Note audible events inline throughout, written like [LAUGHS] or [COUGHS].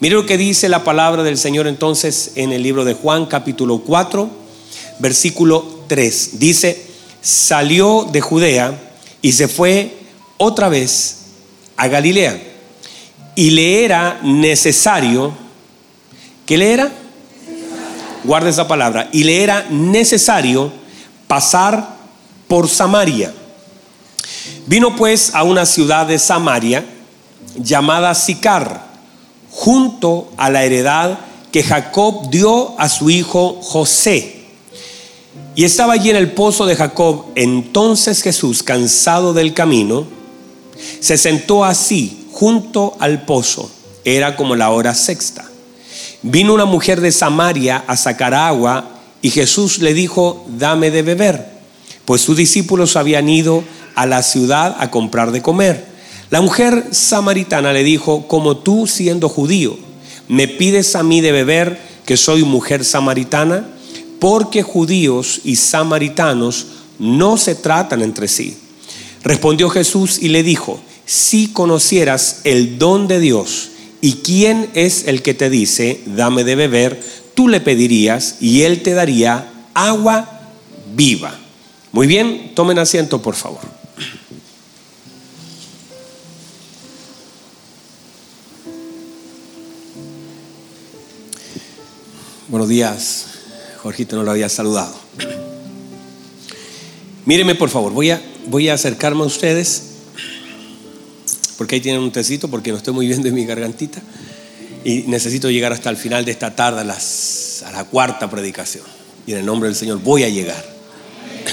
Mire lo que dice la palabra del Señor entonces en el libro de Juan capítulo 4, versículo 3. Dice, salió de Judea y se fue otra vez a Galilea. Y le era necesario, ¿qué le era? Guarda esa palabra. Y le era necesario pasar por Samaria. Vino pues a una ciudad de Samaria llamada Sicar, junto a la heredad que Jacob dio a su hijo José. Y estaba allí en el pozo de Jacob. Entonces Jesús, cansado del camino, se sentó así junto al pozo. Era como la hora sexta. Vino una mujer de Samaria a sacar agua y Jesús le dijo, dame de beber, pues sus discípulos habían ido a la ciudad a comprar de comer. La mujer samaritana le dijo, como tú siendo judío, me pides a mí de beber que soy mujer samaritana, porque judíos y samaritanos no se tratan entre sí. Respondió Jesús y le dijo, si conocieras el don de Dios y quién es el que te dice, dame de beber, tú le pedirías y él te daría agua viva. Muy bien, tomen asiento por favor. Buenos días, Jorgito no lo había saludado. Míreme por favor, voy a, voy a acercarme a ustedes, porque ahí tienen un tecito, porque no estoy muy bien de mi gargantita, y necesito llegar hasta el final de esta tarde, a, la cuarta predicación. Y en el nombre del Señor voy a llegar.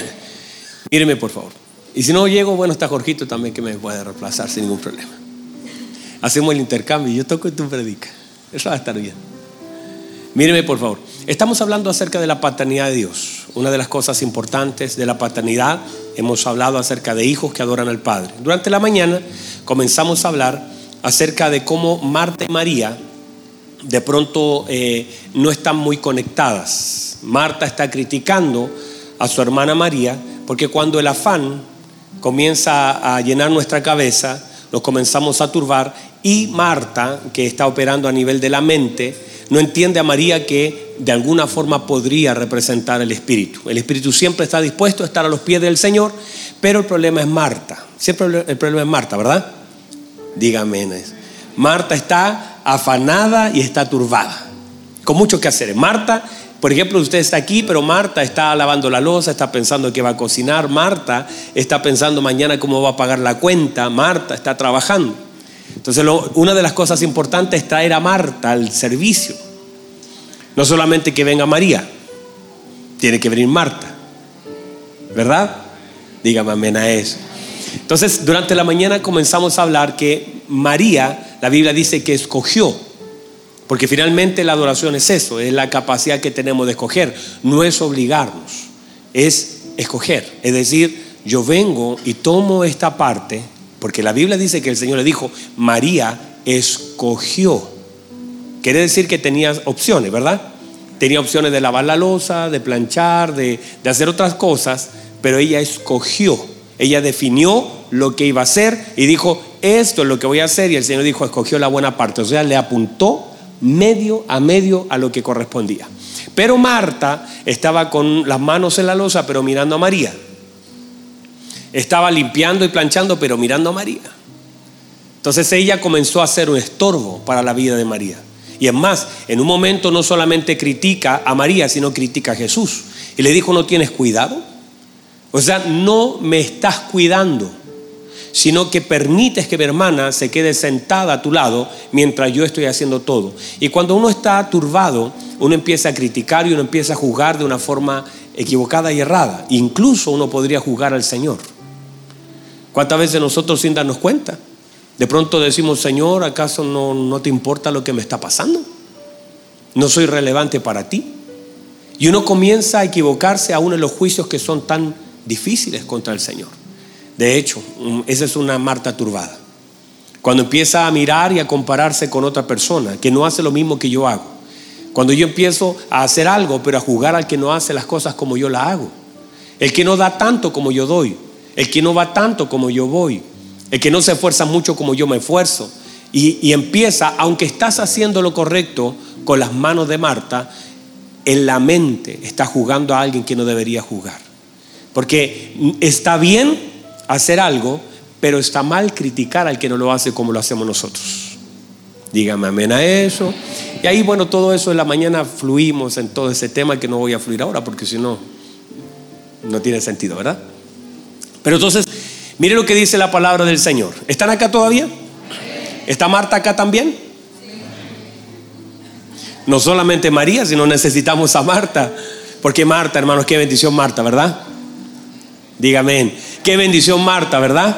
[COUGHS] Míreme por favor. Y si no llego, bueno, está Jorgito también que me puede reemplazar sin ningún problema. Hacemos el intercambio, yo toco y tú predicas. Eso va a estar bien. Míreme por favor. Estamos hablando acerca de la paternidad de Dios. Una de las cosas importantes de la paternidad, hemos hablado acerca de hijos que adoran al Padre. Durante la mañana comenzamos a hablar acerca de cómo Marta y María de pronto eh, no están muy conectadas. Marta está criticando a su hermana María porque cuando el afán comienza a llenar nuestra cabeza, nos comenzamos a turbar y Marta, que está operando a nivel de la mente, no entiende a María que de alguna forma podría representar el Espíritu. El Espíritu siempre está dispuesto a estar a los pies del Señor, pero el problema es Marta. Siempre el problema es Marta, ¿verdad? Dígame. Marta está afanada y está turbada, con mucho que hacer. Marta, por ejemplo, usted está aquí, pero Marta está lavando la losa, está pensando que va a cocinar, Marta está pensando mañana cómo va a pagar la cuenta, Marta está trabajando. Entonces, una de las cosas importantes es traer a Marta al servicio. No solamente que venga María, tiene que venir Marta. ¿Verdad? Dígame amén a eso. Entonces, durante la mañana comenzamos a hablar que María, la Biblia dice que escogió, porque finalmente la adoración es eso, es la capacidad que tenemos de escoger, no es obligarnos, es escoger. Es decir, yo vengo y tomo esta parte porque la Biblia dice que el Señor le dijo, María escogió. Quiere decir que tenía opciones, ¿verdad? Tenía opciones de lavar la losa, de planchar, de, hacer otras cosas, pero ella escogió. Ella definió lo que iba a hacer y dijo, esto es lo que voy a hacer. Y el Señor dijo, escogió la buena parte. O sea, le apuntó medio a medio a lo que correspondía. Pero Marta estaba con las manos en la losa, pero mirando a María. Estaba limpiando y planchando, pero mirando a María. Entonces ella comenzó a ser un estorbo para la vida de María. Y es más, en un momento no solamente critica a María, sino critica a Jesús. Y le dijo, ¿no tienes cuidado? O sea, no me estás cuidando, sino que permites que mi hermana se quede sentada a tu lado mientras yo estoy haciendo todo. Y cuando uno está turbado, uno empieza a criticar y uno empieza a juzgar de una forma equivocada y errada. Incluso uno podría juzgar al Señor. ¿Cuántas veces nosotros sin darnos cuenta? De pronto decimos, Señor, ¿acaso no, no te importa lo que me está pasando? ¿No soy relevante para ti? Y uno comienza a equivocarse aún en los juicios que son tan difíciles contra el Señor. De hecho, mm, esa es una Marta turbada. Cuando empieza a mirar y a compararse con otra persona que no hace lo mismo que yo hago. Cuando yo empiezo a hacer algo, pero a jugar al que no hace las cosas como yo la hago. El que no da tanto como yo doy el que no va tanto como yo voy, el que no se esfuerza mucho como yo me esfuerzo, Y, y empieza, aunque estás haciendo lo correcto con las manos de Marta, en la mente está jugando a alguien que no debería jugar. Porque está bien hacer algo, pero está mal criticar al que no lo hace como lo hacemos nosotros. Dígame amén a eso. Y ahí, bueno, todo eso en la mañana fluimos en todo ese tema que no voy a fluir ahora porque si no, no tiene sentido, ¿verdad? Pero entonces, mire lo que dice la palabra del Señor. ¿Están acá todavía? ¿Está Marta acá también? No solamente María, sino necesitamos a Marta. Porque Marta, hermanos, qué bendición Marta, ¿verdad? Dígame, qué bendición Marta, ¿verdad?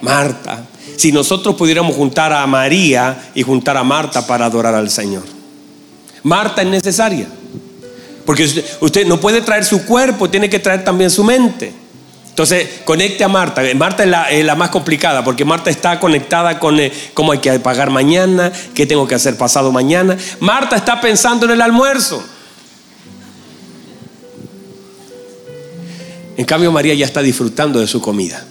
Marta. Si nosotros pudiéramos juntar a María y juntar a Marta para adorar al Señor. Marta es necesaria. Porque usted, no puede traer su cuerpo, tiene que traer también su mente. Entonces, conecte a Marta. Marta es la, más complicada porque Marta está conectada con eh, cómo hay que pagar mañana, qué tengo que hacer pasado mañana. Marta está pensando en el almuerzo. En cambio, María ya está disfrutando de su comida.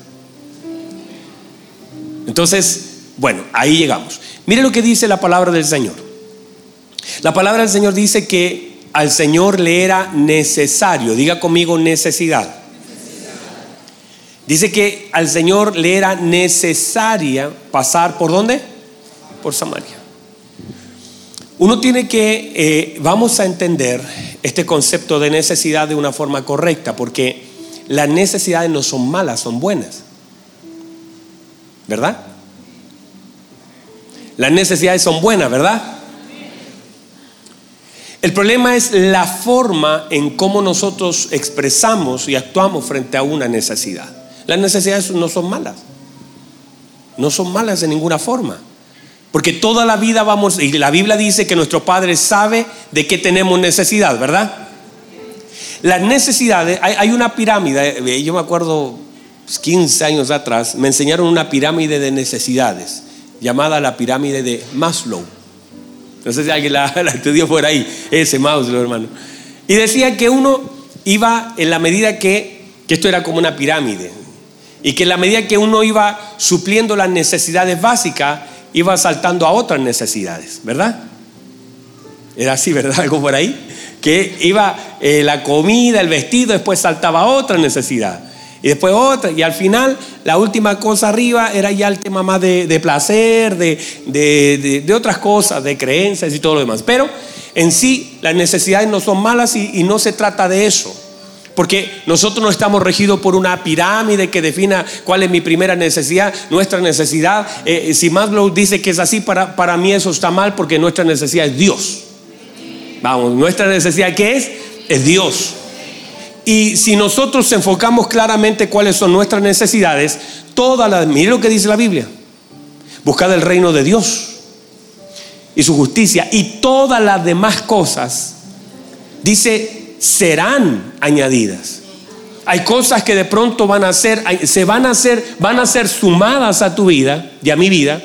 Entonces, bueno, ahí llegamos. Mire lo que dice la palabra del Señor. La palabra del Señor dice que al Señor le era necesario, diga conmigo necesidad. Dice que al Señor le era necesaria pasar por dónde? Por Samaria. Uno tiene que, eh, vamos a entender este concepto de necesidad de una forma correcta, porque las necesidades no son malas, son buenas. ¿Verdad? Las necesidades son buenas, ¿verdad? El problema es la forma en cómo nosotros expresamos y actuamos frente a una necesidad. Las necesidades no son malas. No son malas en ninguna forma. Porque toda la vida vamos, y la Biblia dice que nuestro Padre sabe de qué tenemos necesidad, ¿verdad? Las necesidades, hay, una pirámide, eh, yo me acuerdo 15 pues, años atrás, me enseñaron una pirámide de necesidades, llamada la pirámide de Maslow. No sé si alguien [LAUGHS] la, estudió por ahí, ese Maslow, hermano. Y decía que uno iba en la medida que, que esto era como una pirámide, y que en la medida que uno iba supliendo las necesidades básicas, iba saltando a otras necesidades, ¿verdad? Era así, [LAUGHS] ¿verdad? Algo por ahí que iba eh, la comida, el vestido, después saltaba otra necesidad. Y después otra, y al final la última cosa arriba era ya el tema más de, placer, de, de, otras cosas, de creencias y todo lo demás. Pero en sí las necesidades no son malas y, no se trata de eso. Porque nosotros no estamos regidos por una pirámide que defina cuál es mi primera necesidad, nuestra necesidad. Eh, si Maslow dice que es así, para, para mí eso está mal porque nuestra necesidad es Dios. Vamos, nuestra necesidad que es es Dios. Y si nosotros enfocamos claramente cuáles son nuestras necesidades, todas las, mire lo que dice la Biblia, buscad el reino de Dios y su justicia y todas las demás cosas, dice, serán añadidas. Hay cosas que de pronto van a ser, se van a hacer, van a ser sumadas a tu vida y a mi vida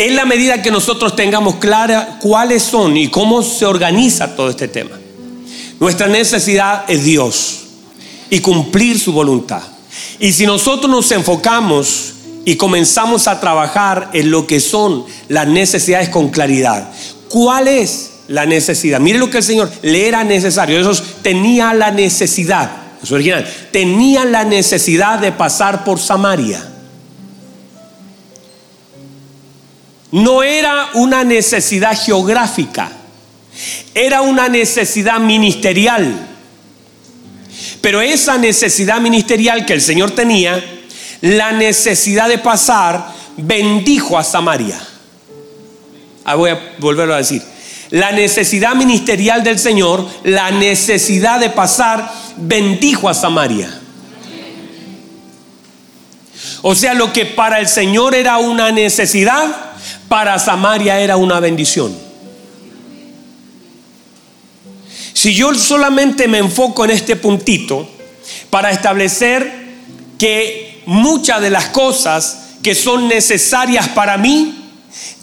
en la medida que nosotros tengamos clara cuáles son y cómo se organiza todo este tema. Nuestra necesidad es Dios y cumplir su voluntad. Y si nosotros nos enfocamos y comenzamos a trabajar en lo que son las necesidades con claridad, ¿cuál es la necesidad? Mire lo que el Señor le era necesario. Esos tenía la necesidad, es original, tenía la necesidad de pasar por Samaria. No era una necesidad geográfica, era una necesidad ministerial. Pero esa necesidad ministerial que el Señor tenía, la necesidad de pasar, bendijo a Samaria. Ah, voy a volverlo a decir. La necesidad ministerial del Señor, la necesidad de pasar, bendijo a Samaria. O sea, lo que para el Señor era una necesidad, para Samaria era una bendición. Si yo solamente me enfoco en este puntito para establecer que muchas de las cosas que son necesarias para mí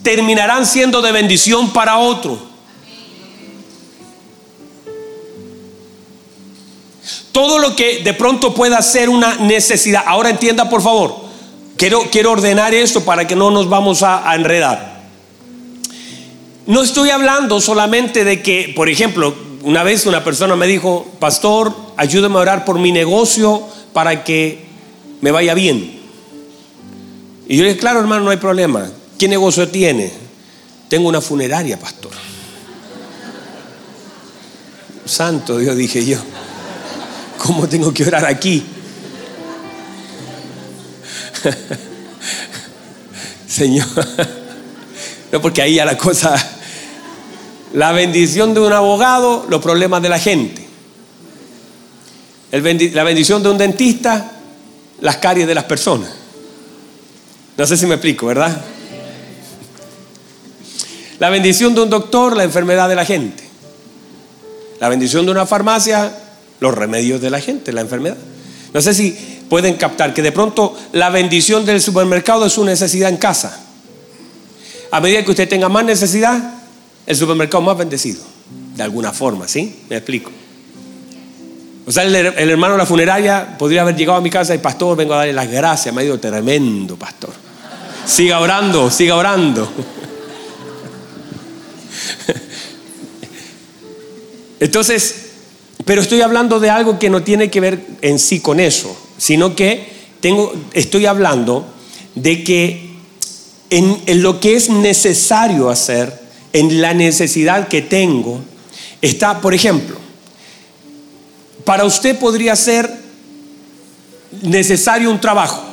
terminarán siendo de bendición para otro. Todo lo que de pronto pueda ser una necesidad. Ahora entienda por favor, Quiero, quiero ordenar esto para que no nos vamos a, a enredar. No estoy hablando solamente de que, por ejemplo, una vez una persona me dijo, pastor, ayúdame a orar por mi negocio para que me vaya bien. Y yo le dije, claro hermano, no hay problema. ¿Qué negocio tiene? Tengo una funeraria, pastor. Santo Dios, dije yo. [LAUGHS] ¿Cómo tengo que orar aquí? [LAUGHS] Señor. No, porque ahí ya la cosa la bendición de un abogado, los problemas de la gente. la bendición de un dentista, las caries de las personas. No sé si me explico, ¿verdad? La bendición de un doctor, la enfermedad de la gente. La bendición de una farmacia, los remedios de la gente, la enfermedad. No sé si pueden captar que de pronto la bendición del supermercado es su necesidad en casa. A medida que usted tenga más necesidad, el supermercado más bendecido, de alguna forma, ¿sí? Me explico. O sea, el, hermano de la funeraria podría haber llegado a mi casa y pastor, vengo a darle las gracias, me ha ido tremendo, pastor. Siga orando, siga orando. [LAUGHS] Entonces, pero estoy hablando de algo que no tiene que ver en sí con eso, sino que tengo, estoy hablando de que en lo que es necesario hacer, en la necesidad que tengo está, por ejemplo, para usted podría ser necesario un trabajo,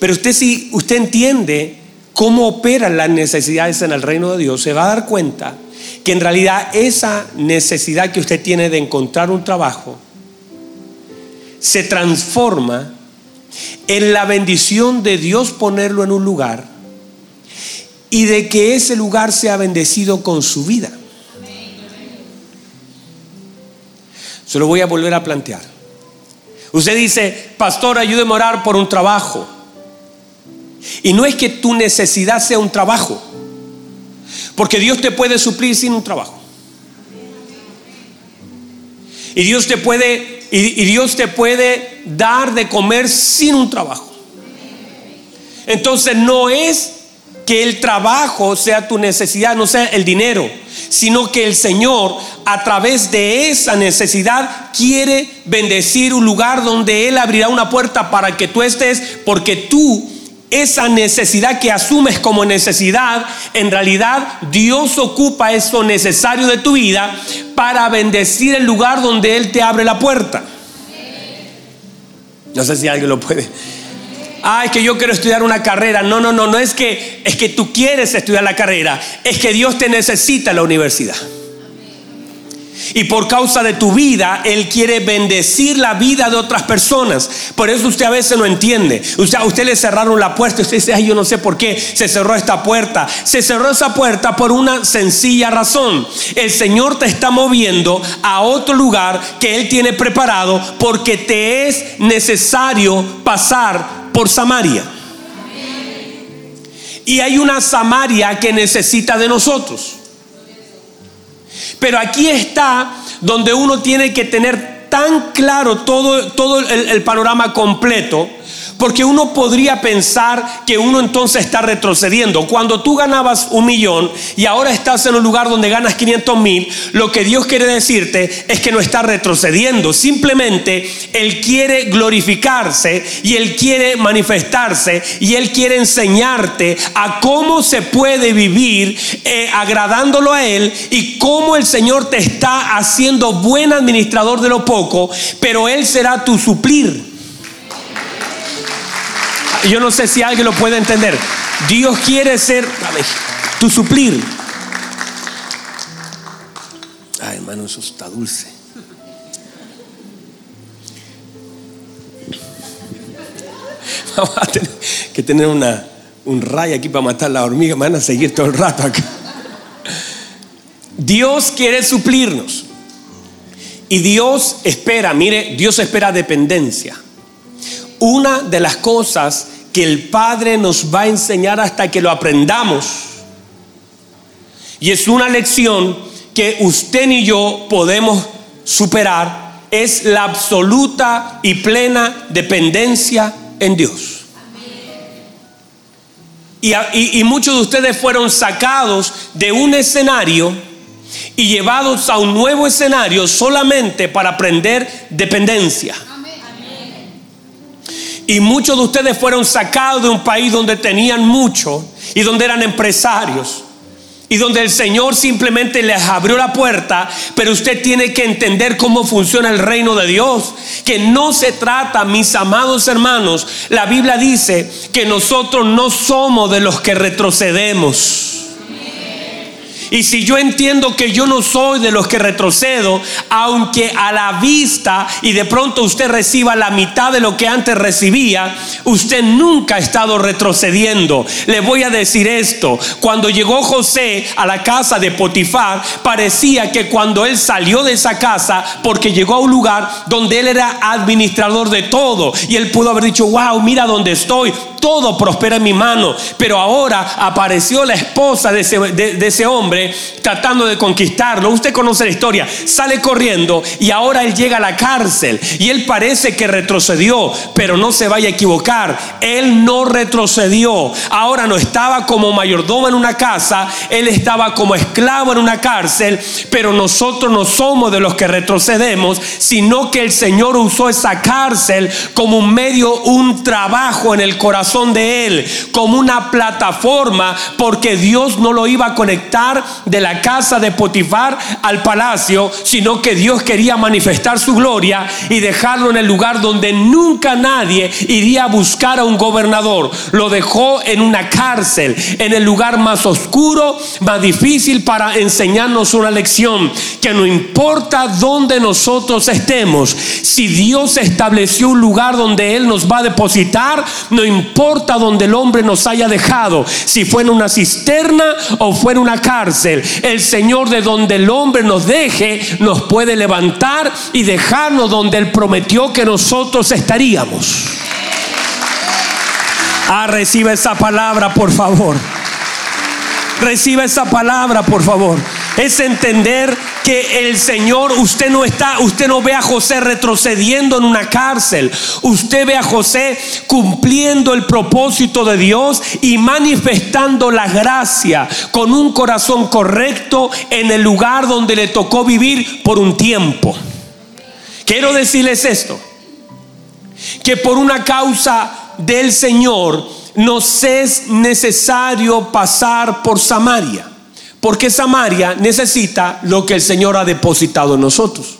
pero usted si usted entiende cómo operan las necesidades en el reino de Dios, se va a dar cuenta que en realidad esa necesidad que usted tiene de encontrar un trabajo se transforma en la bendición de Dios ponerlo en un lugar y de que ese lugar sea bendecido con su vida. Se lo voy a volver a plantear. Usted dice, pastor, ayúdeme a orar por un trabajo. Y no es que tu necesidad sea un trabajo, porque Dios te puede suplir sin un trabajo. Y Dios te puede y, Dios te puede dar de comer sin un trabajo. Entonces no es que el trabajo sea tu necesidad, no sea el dinero, sino que el Señor a través de esa necesidad quiere bendecir un lugar donde Él abrirá una puerta para que tú estés, porque tú esa necesidad que asumes como necesidad, en realidad Dios ocupa eso necesario de tu vida para bendecir el lugar donde Él te abre la puerta. No sé si alguien lo puede ay, que yo quiero estudiar una carrera. No, no, no, no es que es que tú quieres estudiar la carrera, es que Dios te necesita en la universidad. Y por causa de tu vida, Él quiere bendecir la vida de otras personas. Por eso usted a veces no entiende. Usted, a usted le cerraron la puerta. Usted dice, ay, yo no sé por qué se cerró esta puerta. Se cerró esa puerta por una sencilla razón. El Señor te está moviendo a otro lugar que Él tiene preparado porque te es necesario pasar por Samaria. Y hay una Samaria que necesita de nosotros. Pero aquí está donde uno tiene que tener tan claro todo, todo el, el panorama completo porque uno podría pensar que uno entonces está retrocediendo. Cuando tú ganabas un millón y ahora estás en un lugar donde ganas 500 mil, lo que Dios quiere decirte es que no está retrocediendo. Simplemente Él quiere glorificarse y Él quiere manifestarse y Él quiere enseñarte a cómo se puede vivir eh, agradándolo a Él y cómo el Señor te está haciendo buen administrador de lo poco, pero Él será tu suplir. Yo no sé si alguien lo puede entender. Dios quiere ser tu suplir. Ay, hermano, eso está dulce. [LAUGHS] Vamos a tener que tener una, un rayo aquí para matar la hormiga. Me van a seguir todo el rato acá. Dios quiere suplirnos. Y Dios espera, mire, Dios espera dependencia. Una de las cosas que el Padre nos va a enseñar hasta que lo aprendamos. Y es una lección que usted y yo podemos superar. Es la absoluta y plena dependencia en Dios. Y, y muchos de ustedes fueron sacados de un escenario y llevados a un nuevo escenario solamente para aprender dependencia. Y muchos de ustedes fueron sacados de un país donde tenían mucho y donde eran empresarios y donde el Señor simplemente les abrió la puerta, pero usted tiene que entender cómo funciona el reino de Dios, que no se trata, mis amados hermanos, la Biblia dice que nosotros no somos de los que retrocedemos. Y si yo entiendo que yo no soy de los que retrocedo, aunque a la vista y de pronto usted reciba la mitad de lo que antes recibía, usted nunca ha estado retrocediendo. Le voy a decir esto, cuando llegó José a la casa de Potifar, parecía que cuando él salió de esa casa, porque llegó a un lugar donde él era administrador de todo, y él pudo haber dicho, wow, mira dónde estoy, todo prospera en mi mano. Pero ahora apareció la esposa de ese, de ese hombre tratando de conquistarlo. Usted conoce la historia. Sale corriendo y ahora él llega a la cárcel y él parece que retrocedió, pero no se vaya a equivocar. Él no retrocedió. Ahora no estaba como mayordomo en una casa, él estaba como esclavo en una cárcel, pero nosotros no somos de los que retrocedemos, sino que el Señor usó esa cárcel como un medio, un trabajo en el corazón de él, como una plataforma, porque Dios no lo iba a conectar de la casa de Potifar al palacio, sino que Dios quería manifestar su gloria y dejarlo en el lugar donde nunca nadie iría a buscar a un gobernador. Lo dejó en una cárcel, en el lugar más oscuro, más difícil para enseñarnos una lección, que no importa dónde nosotros estemos, si Dios estableció un lugar donde Él nos va a depositar, no importa donde el hombre nos haya dejado, si fue en una cisterna o fue en una cárcel el Señor de donde el hombre nos deje, nos puede levantar y dejarnos donde Él prometió que nosotros estaríamos. Ah, reciba esa palabra, por favor. Reciba esa palabra, por favor es entender que el Señor, usted no está, usted no ve a José retrocediendo en una cárcel, usted ve a José cumpliendo el propósito de Dios y manifestando la gracia con un corazón correcto en el lugar donde le tocó vivir por un tiempo. Quiero decirles esto, que por una causa del Señor nos es necesario pasar por Samaria. Porque Samaria necesita lo que el Señor ha depositado en nosotros.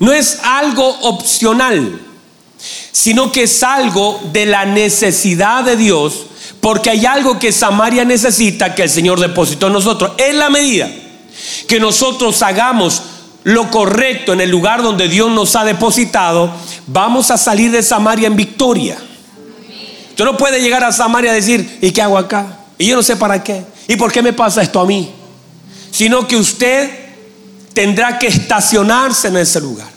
No es algo opcional, sino que es algo de la necesidad de Dios, porque hay algo que Samaria necesita que el Señor depositó en nosotros. En la medida que nosotros hagamos lo correcto en el lugar donde Dios nos ha depositado, vamos a salir de Samaria en victoria. Usted no puede llegar a Samaria y decir, ¿y qué hago acá? Y yo no sé para qué. ¿Y por qué me pasa esto a mí? Sino que usted tendrá que estacionarse en ese lugar.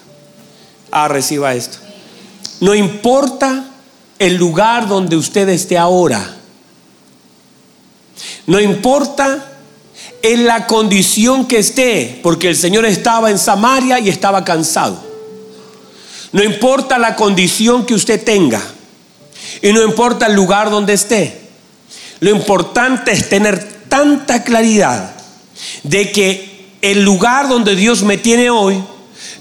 Ah, reciba esto. No importa el lugar donde usted esté ahora. No importa en la condición que esté, porque el Señor estaba en Samaria y estaba cansado. No importa la condición que usted tenga. Y no importa el lugar donde esté. Lo importante es tener tanta claridad de que el lugar donde Dios me tiene hoy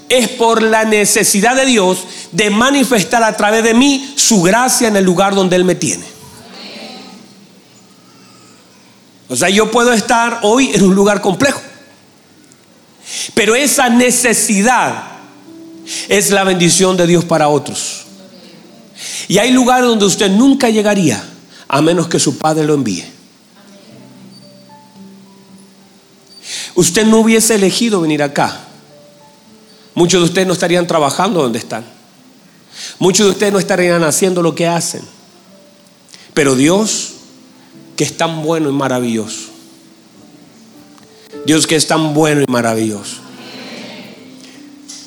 es por la necesidad de Dios de manifestar a través de mí su gracia en el lugar donde Él me tiene. O sea, yo puedo estar hoy en un lugar complejo. Pero esa necesidad es la bendición de Dios para otros. Y hay lugares donde usted nunca llegaría a menos que su padre lo envíe. Usted no hubiese elegido venir acá. Muchos de ustedes no estarían trabajando donde están. Muchos de ustedes no estarían haciendo lo que hacen. Pero Dios, que es tan bueno y maravilloso. Dios que es tan bueno y maravilloso.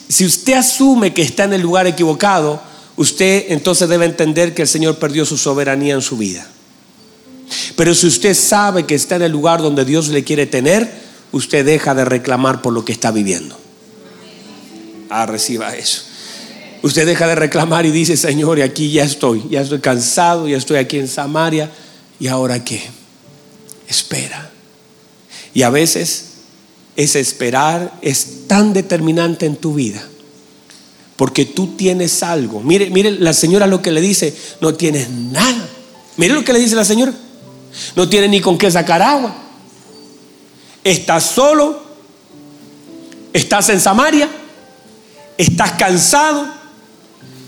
Si usted asume que está en el lugar equivocado, usted entonces debe entender que el Señor perdió su soberanía en su vida. Pero si usted sabe que está en el lugar donde Dios le quiere tener, usted deja de reclamar por lo que está viviendo. Ah, reciba eso. usted deja de reclamar y dice, Señor, y aquí ya estoy, ya estoy cansado, ya estoy aquí en Samaria, ¿y ahora qué? Espera. Y a veces ese esperar es tan determinante en tu vida. Porque tú tienes algo. Mire, mire la señora lo que le dice, no tienes nada. Mire lo que le dice la señora. No tiene ni con qué sacar agua. Estás solo. Estás en Samaria. Estás cansado.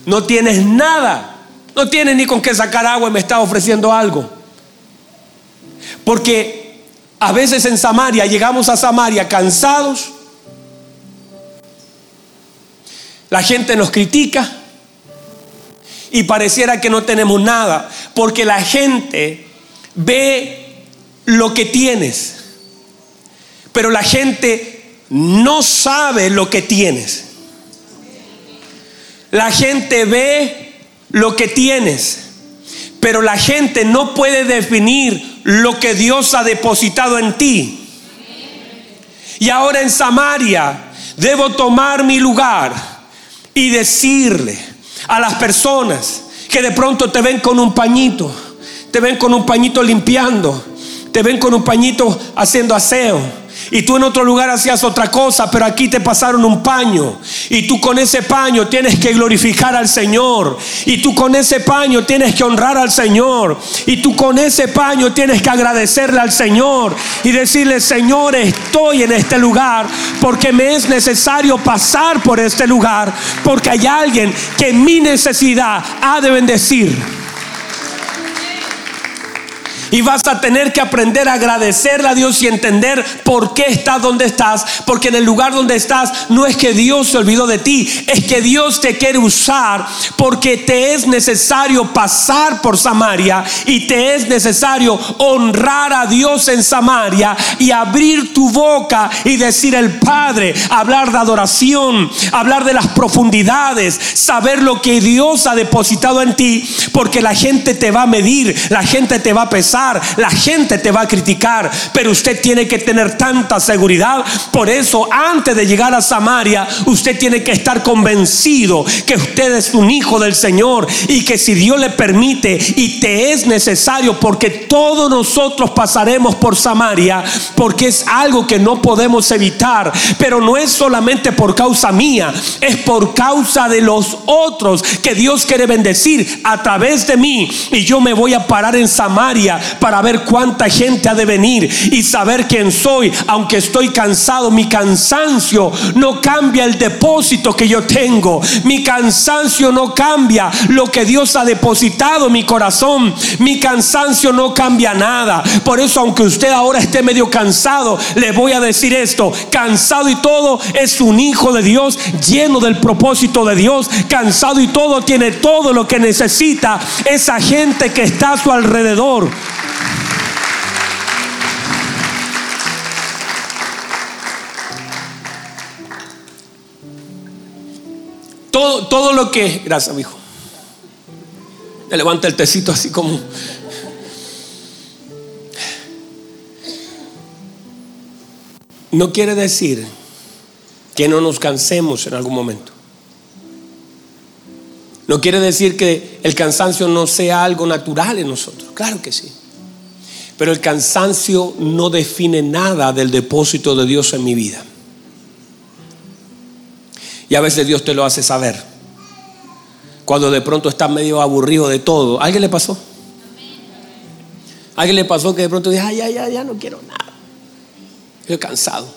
No tienes nada. No tienes ni con qué sacar agua y me está ofreciendo algo. Porque a veces en Samaria llegamos a Samaria cansados. La gente nos critica y pareciera que no tenemos nada, porque la gente ve lo que tienes, pero la gente no sabe lo que tienes. La gente ve lo que tienes, pero la gente no puede definir lo que Dios ha depositado en ti. Y ahora en Samaria debo tomar mi lugar y decirle a las personas que de pronto te ven con un pañito, te ven con un pañito limpiando, te ven con un pañito haciendo aseo y tú en otro lugar hacías otra cosa, pero aquí te pasaron un paño. Y tú con ese paño tienes que glorificar al Señor. Y tú con ese paño tienes que honrar al Señor. Y tú con ese paño tienes que agradecerle al Señor. Y decirle, Señor, estoy en este lugar porque me es necesario pasar por este lugar. Porque hay alguien que mi necesidad ha de bendecir. Y vas a tener que aprender a agradecerle a Dios y entender por qué estás donde estás. Porque en el lugar donde estás no es que Dios se olvidó de ti, es que Dios te quiere usar porque te es necesario pasar por Samaria y te es necesario honrar a Dios en Samaria y abrir tu boca y decir el Padre, hablar de adoración, hablar de las profundidades, saber lo que Dios ha depositado en ti, porque la gente te va a medir, la gente te va a pesar la gente te va a criticar, pero usted tiene que tener tanta seguridad. Por eso, antes de llegar a Samaria, usted tiene que estar convencido que usted es un hijo del Señor y que si Dios le permite y te es necesario, porque todos nosotros pasaremos por Samaria, porque es algo que no podemos evitar, pero no es solamente por causa mía, es por causa de los otros que Dios quiere bendecir a través de mí. Y yo me voy a parar en Samaria para ver cuánta gente ha de venir y saber quién soy. Aunque estoy cansado, mi cansancio no cambia el depósito que yo tengo. Mi cansancio no cambia lo que Dios ha depositado en mi corazón. Mi cansancio no cambia nada. Por eso, aunque usted ahora esté medio cansado, le voy a decir esto. Cansado y todo es un hijo de Dios lleno del propósito de Dios. Cansado y todo tiene todo lo que necesita esa gente que está a su alrededor. Todo, lo que. Gracias, mi hijo. Me levanta el tecito así como. No quiere decir que no nos cansemos en algún momento. No quiere decir que el cansancio no sea algo natural en nosotros. Claro que sí. Pero el cansancio no define nada del depósito de Dios en mi vida. Y a veces Dios te lo hace saber. Cuando de pronto estás medio aburrido de todo. ¿Alguien le pasó? ¿Alguien le pasó que de pronto dice, ay, ya, ya, ya no quiero nada? Estoy cansado.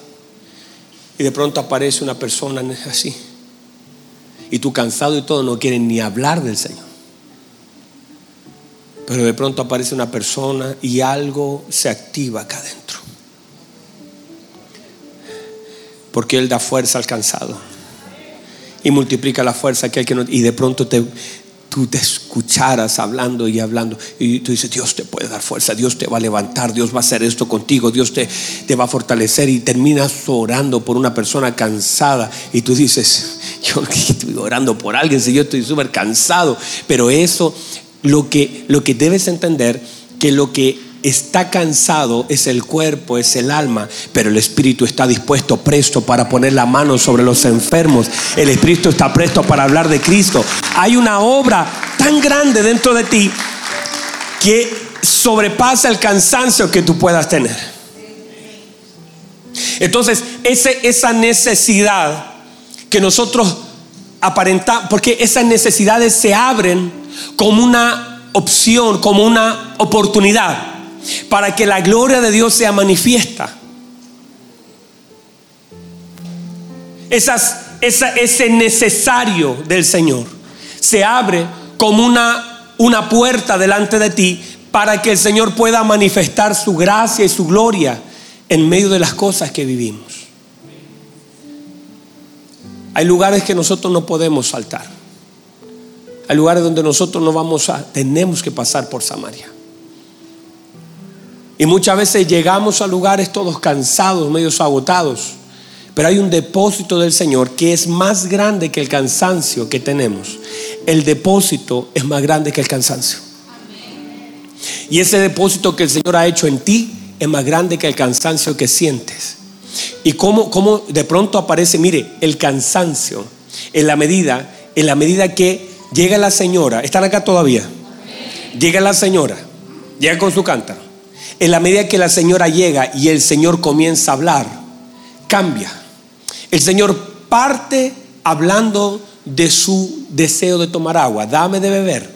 Y de pronto aparece una persona así. Y tú cansado y todo no quieres ni hablar del Señor. Pero de pronto aparece una persona y algo se activa acá adentro. Porque Él da fuerza al cansado y multiplica la fuerza que hay que no, y de pronto te, tú te escucharas hablando y hablando y tú dices, Dios te puede dar fuerza, Dios te va a levantar, Dios va a hacer esto contigo, Dios te, te va a fortalecer y terminas orando por una persona cansada y tú dices, [LAUGHS] yo estoy orando por alguien, si yo estoy súper cansado, pero eso, lo que, lo que debes entender, que lo que Está cansado, es el cuerpo, es el alma, pero el espíritu está dispuesto, presto para poner la mano sobre los enfermos. El espíritu está presto para hablar de Cristo. Hay una obra tan grande dentro de ti que sobrepasa el cansancio que tú puedas tener. Entonces, esa necesidad que nosotros aparentamos, porque esas necesidades se abren como una opción, como una oportunidad para que la gloria de Dios sea manifiesta. Ese necesario del Señor se abre como una, una puerta delante de ti para que el Señor pueda manifestar su gracia y su gloria en medio de las cosas que vivimos. Hay lugares que nosotros no podemos saltar. Hay lugares donde nosotros no vamos a, tenemos que pasar por Samaria. Y muchas veces llegamos a lugares todos cansados, medio agotados. Pero hay un depósito del Señor que es más grande que el cansancio que tenemos. El depósito es más grande que el cansancio. Y ese depósito que el Señor ha hecho en ti es más grande que el cansancio que sientes. Y cómo, cómo de pronto aparece, mire, el cansancio en la medida, en la medida que llega la señora, ¿están acá todavía? Llega la señora, llega con su cántaro en la medida que la señora llega y el Señor comienza a hablar, cambia. El Señor parte hablando de su deseo de tomar agua, dame de beber.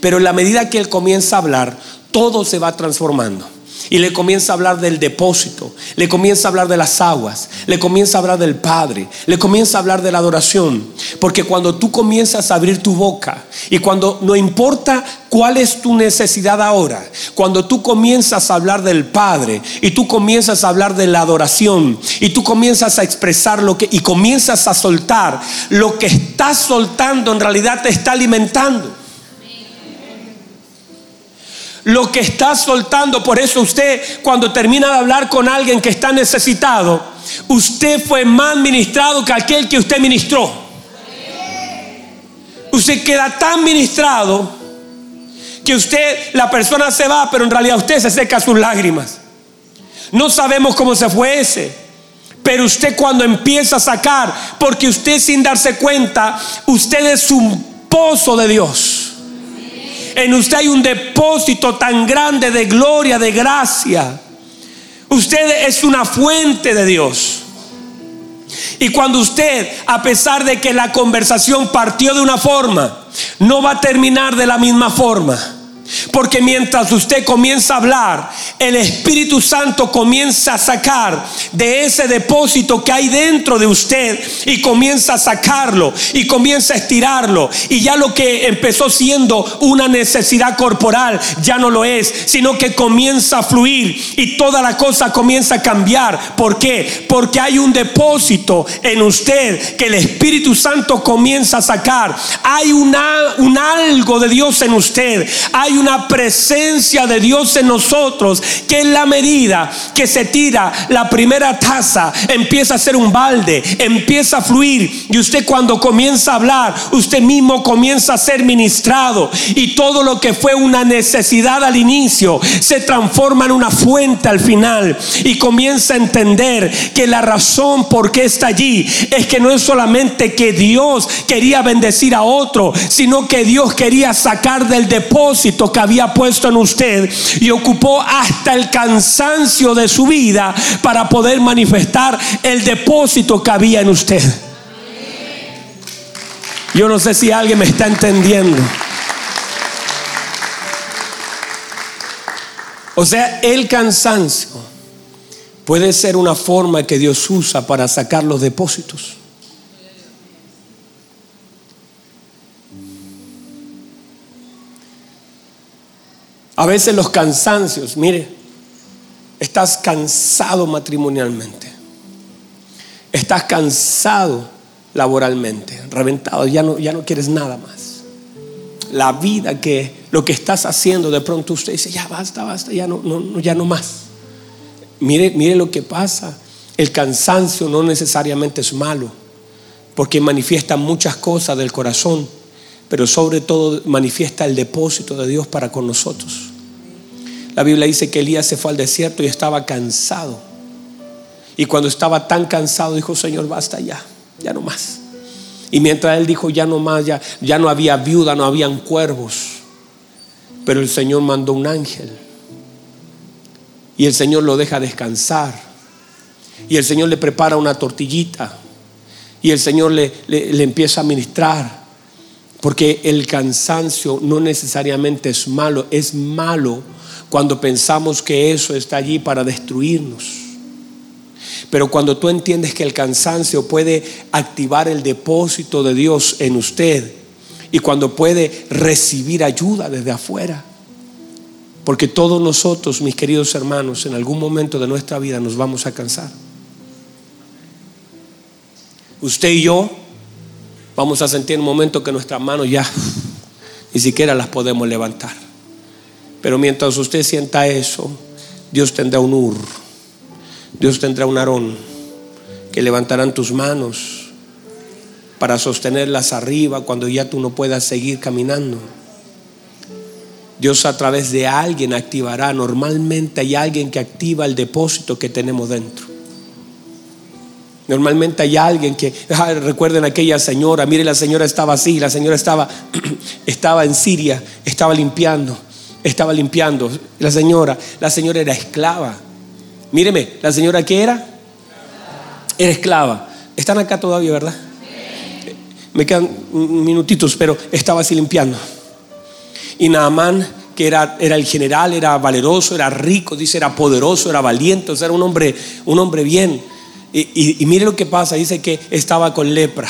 Pero en la medida que Él comienza a hablar, todo se va transformando. Y le comienza a hablar del depósito, le comienza a hablar de las aguas, le comienza a hablar del Padre, le comienza a hablar de la adoración. Porque cuando tú comienzas a abrir tu boca y cuando no importa cuál es tu necesidad ahora, cuando tú comienzas a hablar del Padre y tú comienzas a hablar de la adoración y tú comienzas a expresar lo que y comienzas a soltar, lo que estás soltando en realidad te está alimentando lo que está soltando. Por eso usted cuando termina de hablar con alguien que está necesitado, usted fue más ministrado que aquel que usted ministró. Usted queda tan ministrado que usted, la persona se va, pero en realidad usted se seca sus lágrimas. No sabemos cómo se fue ese. Pero usted cuando empieza a sacar, porque usted sin darse cuenta, usted es un pozo de Dios. En usted hay un depósito tan grande de gloria, de gracia. Usted es una fuente de Dios. Y cuando usted, a pesar de que la conversación partió de una forma, no va a terminar de la misma forma. Porque mientras usted comienza a hablar, el Espíritu Santo comienza a sacar de ese depósito que hay dentro de usted y comienza a sacarlo y comienza a estirarlo. Y ya lo que empezó siendo una necesidad corporal ya no lo es, sino que comienza a fluir y toda la cosa comienza a cambiar. ¿Por qué? Porque hay un depósito en usted que el Espíritu Santo comienza a sacar. Hay una, un algo de Dios en usted. Hay una presencia de Dios en nosotros que en la medida que se tira la primera taza empieza a ser un balde, empieza a fluir. Y usted cuando comienza a hablar, usted mismo comienza a ser ministrado. Y todo lo que fue una necesidad al inicio se transforma en una fuente al final. Y comienza a entender que la razón por qué está allí es que no es solamente que Dios quería bendecir a otro, sino que Dios quería sacar del depósito que había puesto en usted y ocupó hasta el cansancio de su vida para poder manifestar el depósito que había en usted. Yo no sé si alguien me está entendiendo. O sea, el cansancio puede ser una forma que Dios usa para sacar los depósitos. A veces los cansancios, mire, estás cansado matrimonialmente, estás cansado laboralmente, reventado, ya no, ya no quieres nada más. La vida que lo que estás haciendo, de pronto usted dice, ya basta, basta, ya no, no, ya no más. Mire, mire lo que pasa. El cansancio no necesariamente es malo, porque manifiesta muchas cosas del corazón pero sobre todo manifiesta el depósito de Dios para con nosotros. La Biblia dice que Elías se fue al desierto y estaba cansado. Y cuando estaba tan cansado dijo, Señor, basta ya, ya no más. Y mientras él dijo, ya no más, ya, ya no había viuda, no habían cuervos. Pero el Señor mandó un ángel. Y el Señor lo deja descansar. Y el Señor le prepara una tortillita. Y el Señor le, le, le empieza a ministrar. Porque el cansancio no necesariamente es malo, es malo cuando pensamos que eso está allí para destruirnos. Pero cuando tú entiendes que el cansancio puede activar el depósito de Dios en usted y cuando puede recibir ayuda desde afuera. Porque todos nosotros, mis queridos hermanos, en algún momento de nuestra vida nos vamos a cansar. Usted y yo vamos a sentir un momento que nuestras manos ya ni siquiera las podemos levantar. Pero mientras usted sienta eso, Dios tendrá un ur, Dios tendrá un arón que levantarán tus manos para sostenerlas arriba cuando ya tú no puedas seguir caminando. Dios a través de alguien activará, normalmente hay alguien que activa el depósito que tenemos dentro. Normalmente hay alguien que, ah, recuerden aquella señora, mire la señora estaba así, la señora estaba, [CLEARS THROAT] estaba en Siria, estaba limpiando, estaba limpiando. La señora, la señora era esclava. Míreme, la señora que era, era esclava. Están acá todavía, ¿verdad? Me quedan minutitos, pero estaba así limpiando. Y Naamán, que era, era el general, era valeroso, era rico, dice, era poderoso, era valiente, o sea, era un hombre, un hombre bien. Y, mire lo que pasa, dice que estaba con lepra.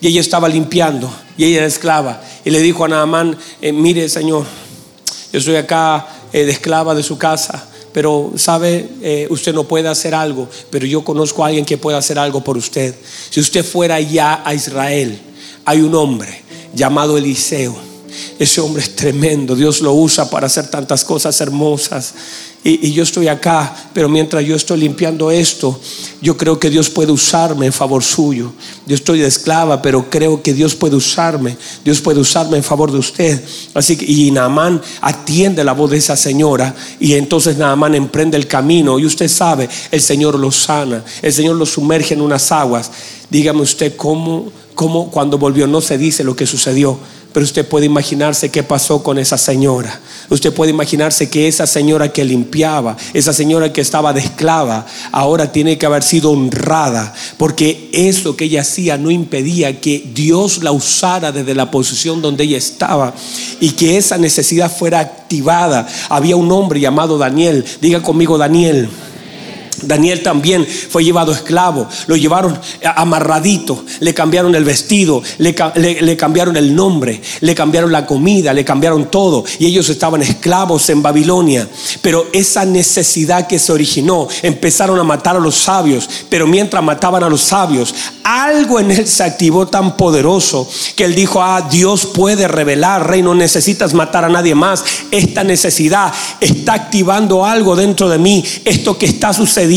Y ella estaba limpiando, y ella era esclava. Y le dijo a Naamán, eh, mire Señor, yo soy acá eh, de esclava de su casa, pero sabe, eh, usted no puede hacer algo, pero yo conozco a alguien que puede hacer algo por usted. Si usted fuera ya a Israel, hay un hombre llamado Eliseo. Ese hombre es tremendo, Dios lo usa para hacer tantas cosas hermosas. Y, yo estoy acá, pero mientras yo estoy limpiando esto, yo creo que Dios puede usarme en favor suyo. Yo estoy de esclava, pero creo que Dios puede usarme. Dios puede usarme en favor de usted. Así que, y Naamán atiende la voz de esa señora, y entonces Naamán emprende el camino. Y usted sabe, el Señor lo sana, el Señor lo sumerge en unas aguas. Dígame usted cómo, cómo cuando volvió no se dice lo que sucedió pero usted puede imaginarse qué pasó con esa señora. Usted puede imaginarse que esa señora que limpiaba, esa señora que estaba de esclava, ahora tiene que haber sido honrada, porque eso que ella hacía no impedía que Dios la usara desde la posición donde ella estaba y que esa necesidad fuera activada. Había un hombre llamado Daniel, diga conmigo Daniel. Daniel también fue llevado esclavo, lo llevaron amarradito, le cambiaron el vestido, le, cambiaron el nombre, le cambiaron la comida, le cambiaron todo y ellos estaban esclavos en Babilonia. Pero esa necesidad que se originó, empezaron a matar a los sabios, pero mientras mataban a los sabios, algo en él se activó tan poderoso que él dijo, ah, Dios puede revelar, rey, no necesitas matar a nadie más, esta necesidad está activando algo dentro de mí, esto que está sucediendo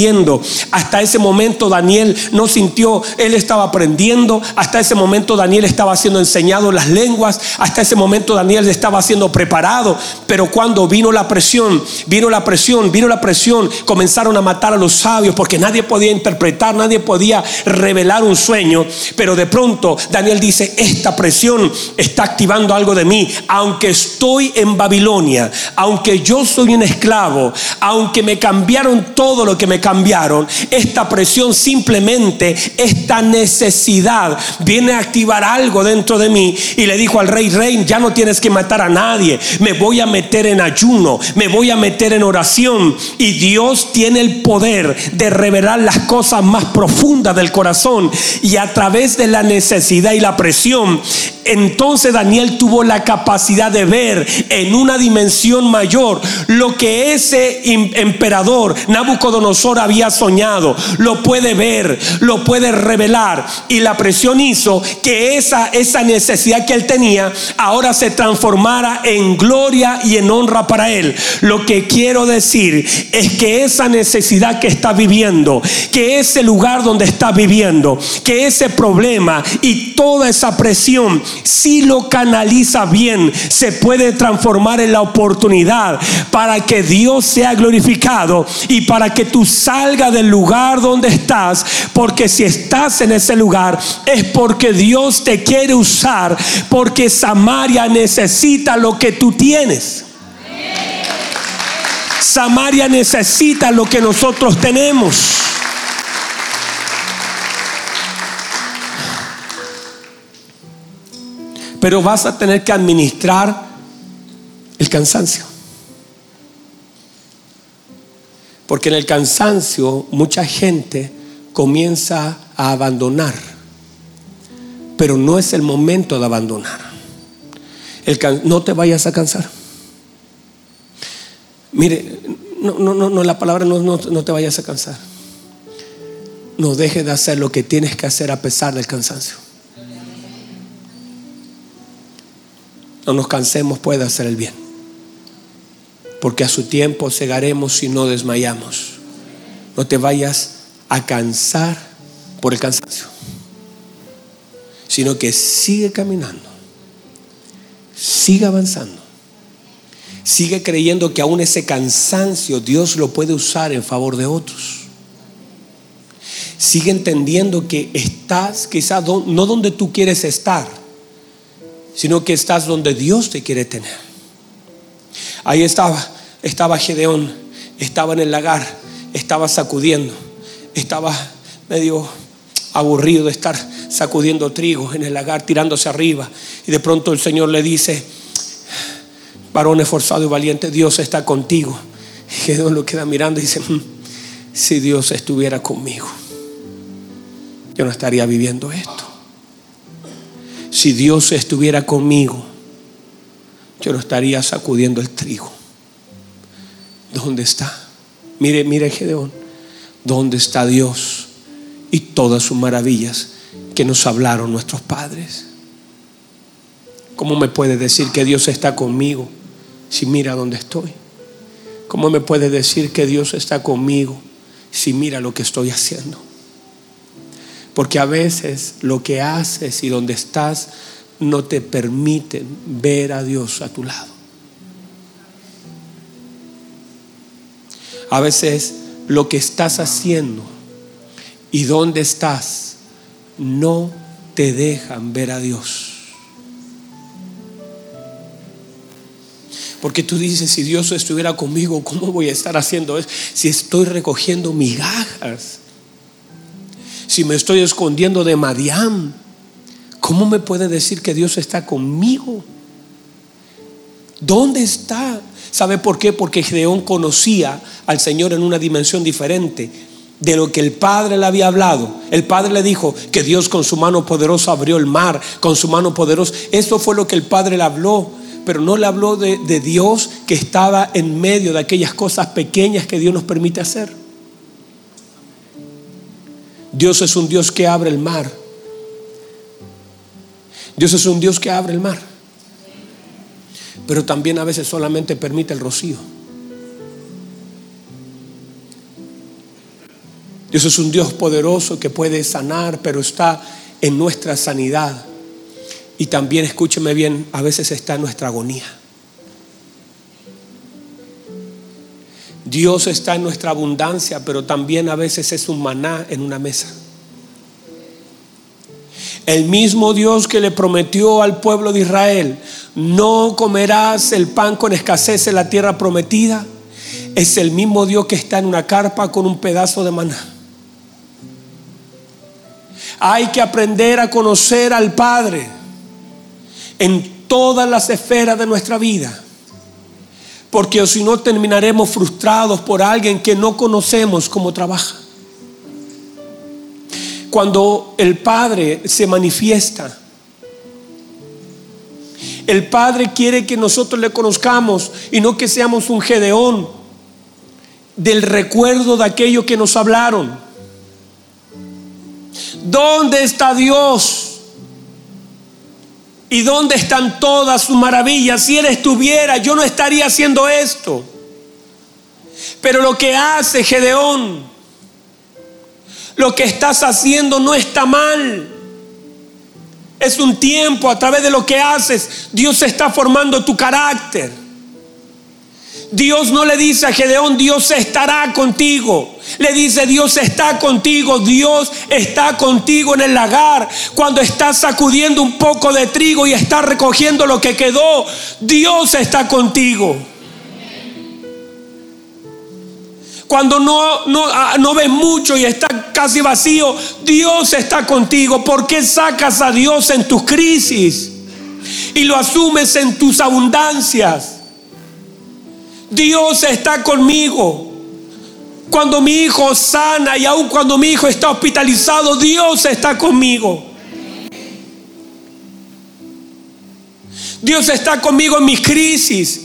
hasta ese momento Daniel no sintió, él estaba aprendiendo. Hasta ese momento Daniel estaba siendo enseñado las lenguas. Hasta ese momento Daniel estaba siendo preparado. Pero cuando vino la presión, vino la presión, vino la presión, comenzaron a matar a los sabios porque nadie podía interpretar, nadie podía revelar un sueño. Pero de pronto Daniel dice, esta presión está activando algo de mí. Aunque estoy en Babilonia, aunque yo soy un esclavo, aunque me cambiaron todo lo que me cambiaron. Esta presión simplemente, esta necesidad viene a activar algo dentro de mí. Y le dijo al rey, rey, ya no tienes que matar a nadie. Me voy a meter en ayuno, me voy a meter en oración. Y Dios tiene el poder de revelar las cosas más profundas del corazón. Y a través de la necesidad y la presión, entonces Daniel tuvo la capacidad de ver en una dimensión mayor lo que ese emperador Nabucodonosor había soñado. Lo puede ver, lo puede revelar. Y la presión hizo que esa, esa necesidad que él tenía ahora se transformara en gloria y en honra para él. Lo que quiero decir es que esa necesidad que está viviendo, que ese lugar donde está viviendo, que ese problema y toda esa presión, si lo canaliza bien, se puede transformar en la oportunidad para que Dios sea glorificado y para que tú salgas del lugar donde estás, porque si estás en ese lugar es porque Dios te quiere usar, porque Samaria necesita lo que tú tienes. Samaria necesita lo que nosotros tenemos. Pero vas a tener que administrar el cansancio. Porque en el cansancio mucha gente comienza a abandonar. Pero no es el momento de abandonar. no te vayas a cansar. Mire, no, no, no, la palabra no, no, no te vayas a cansar. No dejes de hacer lo que tienes que hacer a pesar del cansancio. No nos cansemos, puede hacer el bien. Porque a su tiempo cegaremos si no desmayamos. No te vayas a cansar por el cansancio, sino que sigue caminando, sigue avanzando Sigue creyendo que aún ese cansancio Dios lo puede usar en favor de otros. Sigue entendiendo que estás quizás no donde tú quieres estar, sino que estás donde Dios te quiere tener. Ahí estaba, estaba Gedeón, estaba en el lagar, estaba sacudiendo, estaba medio aburrido de estar sacudiendo trigo en el lagar, tirándose arriba. Y de pronto el Señor le dice, varón esforzado y valiente, Dios está contigo. Y Gedeón lo queda mirando y dice, mm, si Dios estuviera conmigo, yo no estaría viviendo esto. Si Dios estuviera conmigo, yo no estaría sacudiendo el trigo. ¿Dónde está? Mire, mire Gedeón, ¿dónde está Dios y todas sus maravillas que nos hablaron nuestros padres? ¿Cómo me puede decir que Dios está conmigo? si mira dónde estoy? ¿Cómo me puede decir que Dios está conmigo si mira lo que estoy haciendo? Porque a veces lo que haces y donde estás no te permiten ver a Dios a tu lado. A veces lo que estás haciendo y dónde estás no te dejan ver a Dios. Porque tú dices, si Dios estuviera conmigo, ¿cómo voy a estar haciendo eso? Si estoy recogiendo migajas, si me estoy escondiendo de Madián, ¿cómo me puede decir que Dios está conmigo? ¿Dónde está? ¿Sabe por qué? Porque Gedeón conocía al Señor en una dimensión diferente de lo que el Padre le había hablado. El Padre le dijo que Dios con su mano poderosa abrió el mar, con su mano poderosa. Eso fue lo que el Padre le habló pero no le habló de, Dios que estaba en medio de aquellas cosas pequeñas que Dios nos permite hacer. Dios es un Dios que abre el mar. Dios es un Dios que abre el mar. Pero también a veces solamente permite el rocío. Dios es un Dios poderoso que puede sanar, pero está en nuestra sanidad. Y también, escúcheme bien, a veces está en nuestra agonía. Dios está en nuestra abundancia, pero también a veces es un maná en una mesa. El mismo Dios que le prometió al pueblo de Israel, no comerás el pan con escasez en la tierra prometida, es el mismo Dios que está en una carpa con un pedazo de maná. Hay que aprender a conocer al Padre en todas las esferas de nuestra vida. Porque si no terminaremos frustrados por alguien que no conocemos cómo trabaja. Cuando el Padre se manifiesta, el Padre quiere que nosotros le conozcamos y no que seamos un Gedeón del recuerdo de aquello que nos hablaron. ¿Dónde está Dios? ¿Y dónde están todas sus maravillas? Si Él estuviera, yo no estaría haciendo esto. Pero lo que hace Gedeón, lo que estás haciendo no está mal. Es un tiempo a través de lo que haces. Dios está formando tu carácter. Dios no le dice a Gedeón, Dios estará contigo. Le dice, Dios está contigo, Dios está contigo en el lagar. Cuando estás sacudiendo un poco de trigo y estás recogiendo lo que quedó, Dios está contigo. Cuando no, no, ah, no ves mucho y está casi vacío, Dios está contigo. ¿Por qué sacas a Dios en tus crisis y lo asumes en tus abundancias? Dios está conmigo. Cuando mi hijo sana y aun cuando mi hijo está hospitalizado, Dios está conmigo. Dios está conmigo en mis crisis.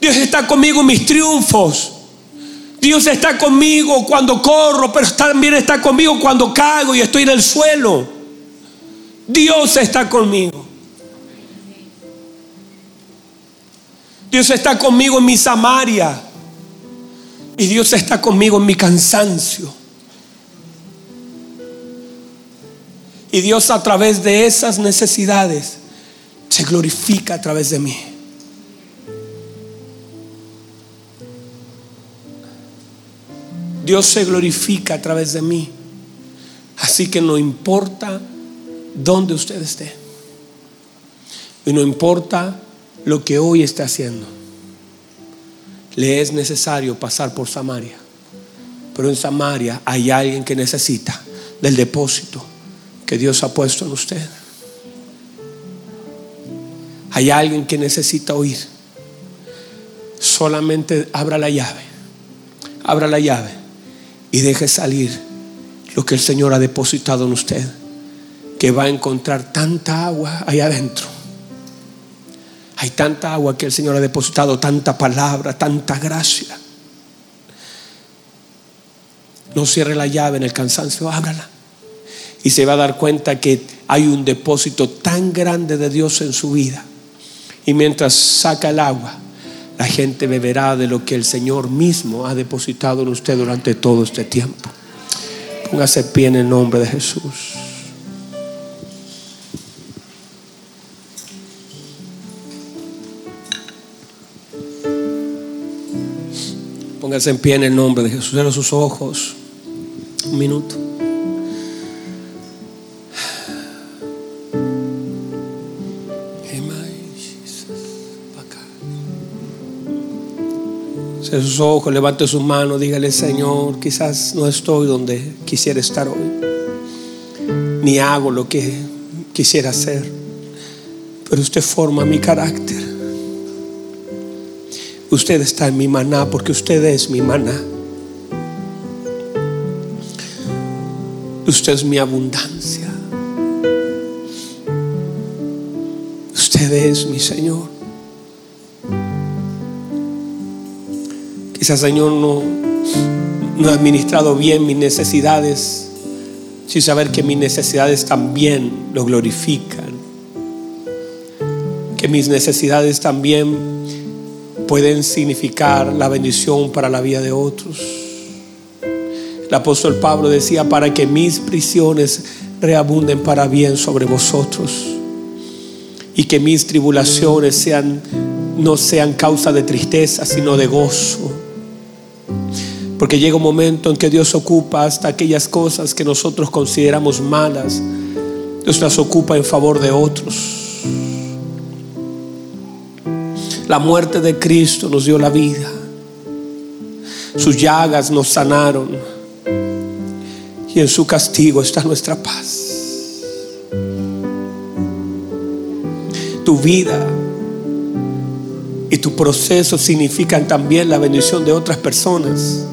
Dios está conmigo en mis triunfos. Dios está conmigo cuando corro, pero también está conmigo cuando caigo y estoy en el suelo. Dios está conmigo. Dios está conmigo en mi Samaria. Y Dios está conmigo en mi cansancio. Y Dios a través de esas necesidades se glorifica a través de mí. Dios se glorifica a través de mí. Así que no importa dónde usted esté. Y no importa lo que hoy está haciendo. Le es necesario pasar por Samaria. Pero en Samaria hay alguien que necesita del depósito que Dios ha puesto en usted. Hay alguien que necesita oír. Solamente abra la llave. Abra la llave y deje salir lo que el Señor ha depositado en usted, que va a encontrar tanta agua ahí adentro. Hay tanta agua que el Señor ha depositado, tanta palabra, tanta gracia. No cierre la llave en el cansancio, ábrala. Y se va a dar cuenta que hay un depósito tan grande de Dios en su vida. Y mientras saca el agua, la gente beberá de lo que el Señor mismo ha depositado en usted durante todo este tiempo. Póngase pie en el nombre de Jesús. Póngase en pie en el nombre de Jesús. Cierra sus ojos. Un minuto. Cierre sus ojos, levante sus manos, dígale, Señor, quizás no estoy donde quisiera estar hoy, ni hago lo que quisiera hacer, pero usted forma mi carácter. Usted está en mi maná porque usted es mi maná. Usted es mi abundancia. Usted es mi Señor. Señor, no, no he administrado bien mis necesidades, sin saber que mis necesidades también lo glorifican. Que mis necesidades también pueden significar la bendición para la vida de otros. El apóstol Pablo decía, para que mis prisiones reabunden para bien sobre vosotros y que mis tribulaciones sean no sean causa de tristeza, sino de gozo. Porque llega un momento en que Dios ocupa hasta aquellas cosas que nosotros consideramos malas. Dios las ocupa en favor de otros. La muerte de Cristo nos dio la vida. Sus llagas nos sanaron. Y en su castigo está nuestra paz. Tu vida y tu proceso significan también la bendición de otras personas.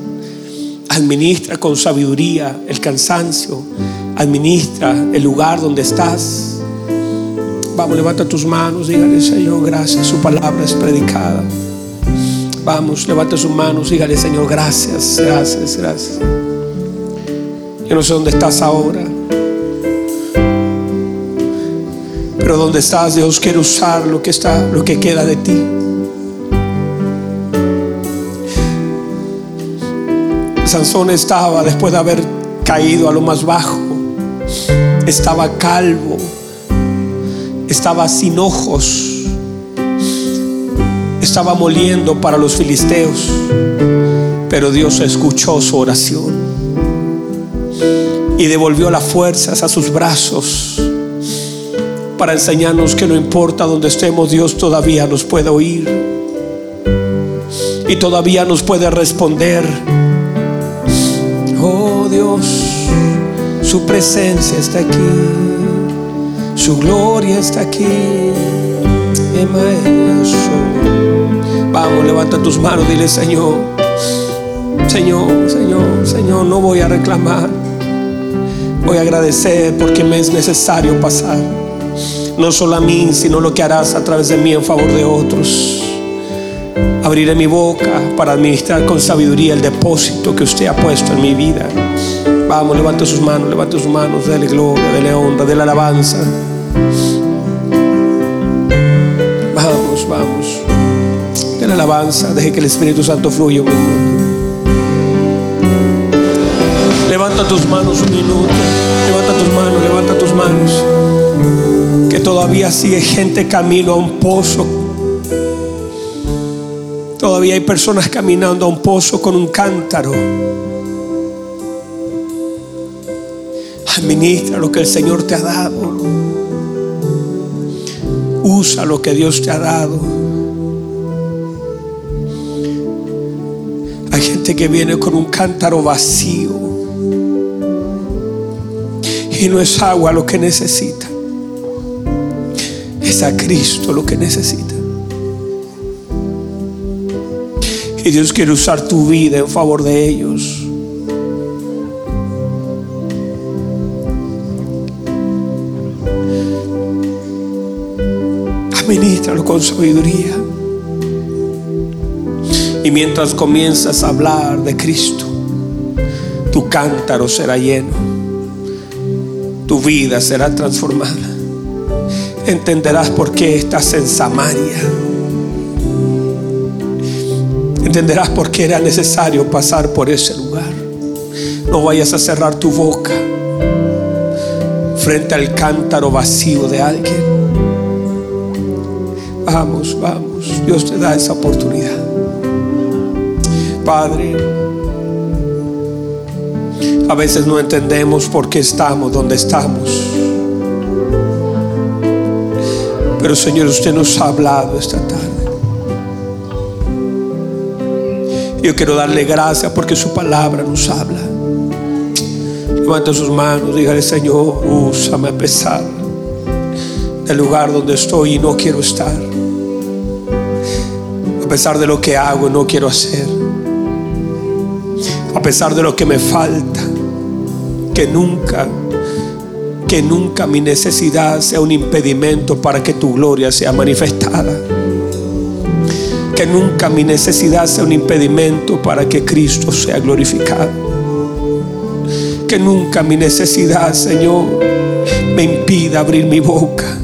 Administra con sabiduría el cansancio. Administra el lugar donde estás. Vamos, levanta tus manos, dígale, Señor, gracias. Su palabra es predicada. Vamos, levante sus manos, dígale Señor, gracias, gracias, gracias. Yo no sé dónde estás ahora. Pero donde estás, Dios quiere usar lo que está, lo que queda de ti. Sansón estaba después de haber caído a lo más bajo. Estaba calvo. Estaba sin ojos. Estaba moliendo para los filisteos. Pero Dios escuchó su oración y devolvió las fuerzas a sus brazos para enseñarnos que no importa donde estemos, Dios todavía nos puede oír y todavía nos puede responder. Dios, su presencia está aquí, su gloria está aquí. Vamos, levanta tus manos, dile Señor, Señor, Señor, Señor, no voy a reclamar, voy a agradecer porque me es necesario pasar, no solo a mí, sino lo que harás a través de mí en favor de otros. Abriré mi boca para administrar con sabiduría el depósito que usted ha puesto en mi vida. Vamos, levante sus manos, levante sus manos, dele gloria, dele honra, dele alabanza. Vamos, vamos. Dele alabanza, deje que el Espíritu Santo fluya. Levanta tus manos un minuto. Levanta tus manos, levanta tus manos. Que todavía sigue gente camino a un pozo Todavía hay personas caminando a un pozo con un cántaro. Administra lo que el Señor te ha dado. Usa lo que Dios te ha dado. Hay gente que viene con un cántaro vacío. Y no es agua lo que necesita. Es a Cristo lo que necesita. Y Dios quiere usar tu vida en favor de ellos. Administralo con sabiduría. Y mientras comienzas a hablar de Cristo, tu cántaro será lleno. Tu vida será transformada. Entenderás por qué estás en Samaria entenderás por qué era necesario pasar por ese lugar. No vayas a cerrar tu boca frente al cántaro vacío de alguien. Vamos, vamos. Dios te da esa oportunidad. Padre, a veces no entendemos por qué estamos donde estamos. Pero Señor, usted nos ha hablado esta tarde. Yo quiero darle gracias porque su palabra nos habla. Levante sus manos, dígale Señor, úsame a pesar del lugar donde estoy y no quiero estar. A pesar de lo que hago no quiero hacer. A pesar de lo que me falta. Que nunca, que nunca mi necesidad sea un impedimento para que tu gloria sea manifestada que nunca mi necesidad sea un impedimento para que Cristo sea glorificado. Que nunca mi necesidad, Señor, me impida abrir mi boca.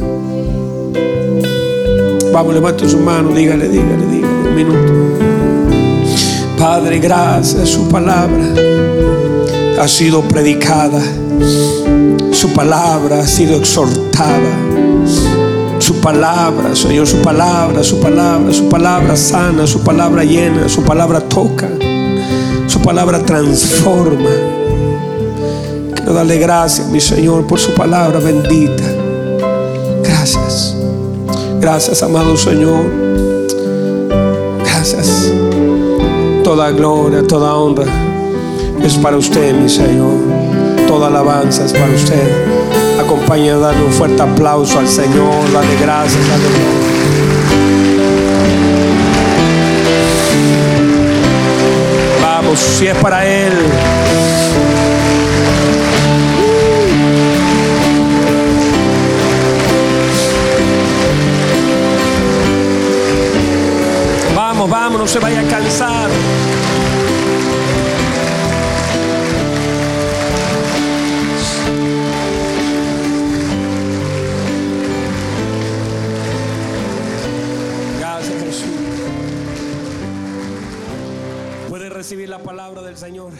Vamos, levante su mano, dígale, dígale, dígale minuto. Padre, gracias, su palabra ha sido predicada, su palabra ha sido exhortada su palabra, Señor, su palabra, su palabra, su palabra sana, su palabra llena, su palabra toca, su palabra transforma. Quiero darle gracias, mi Señor, por su palabra bendita. Gracias. Gracias, amado Señor. Toda gloria, toda honra es para usted, mi Señor. Toda alabanza es para usted. Acompaña a un fuerte aplauso al Señor, dale gracias, dale Vamos, si es para Él. No se vaya a cansar. Gracias Jesús. Puede recibir la palabra del Señor.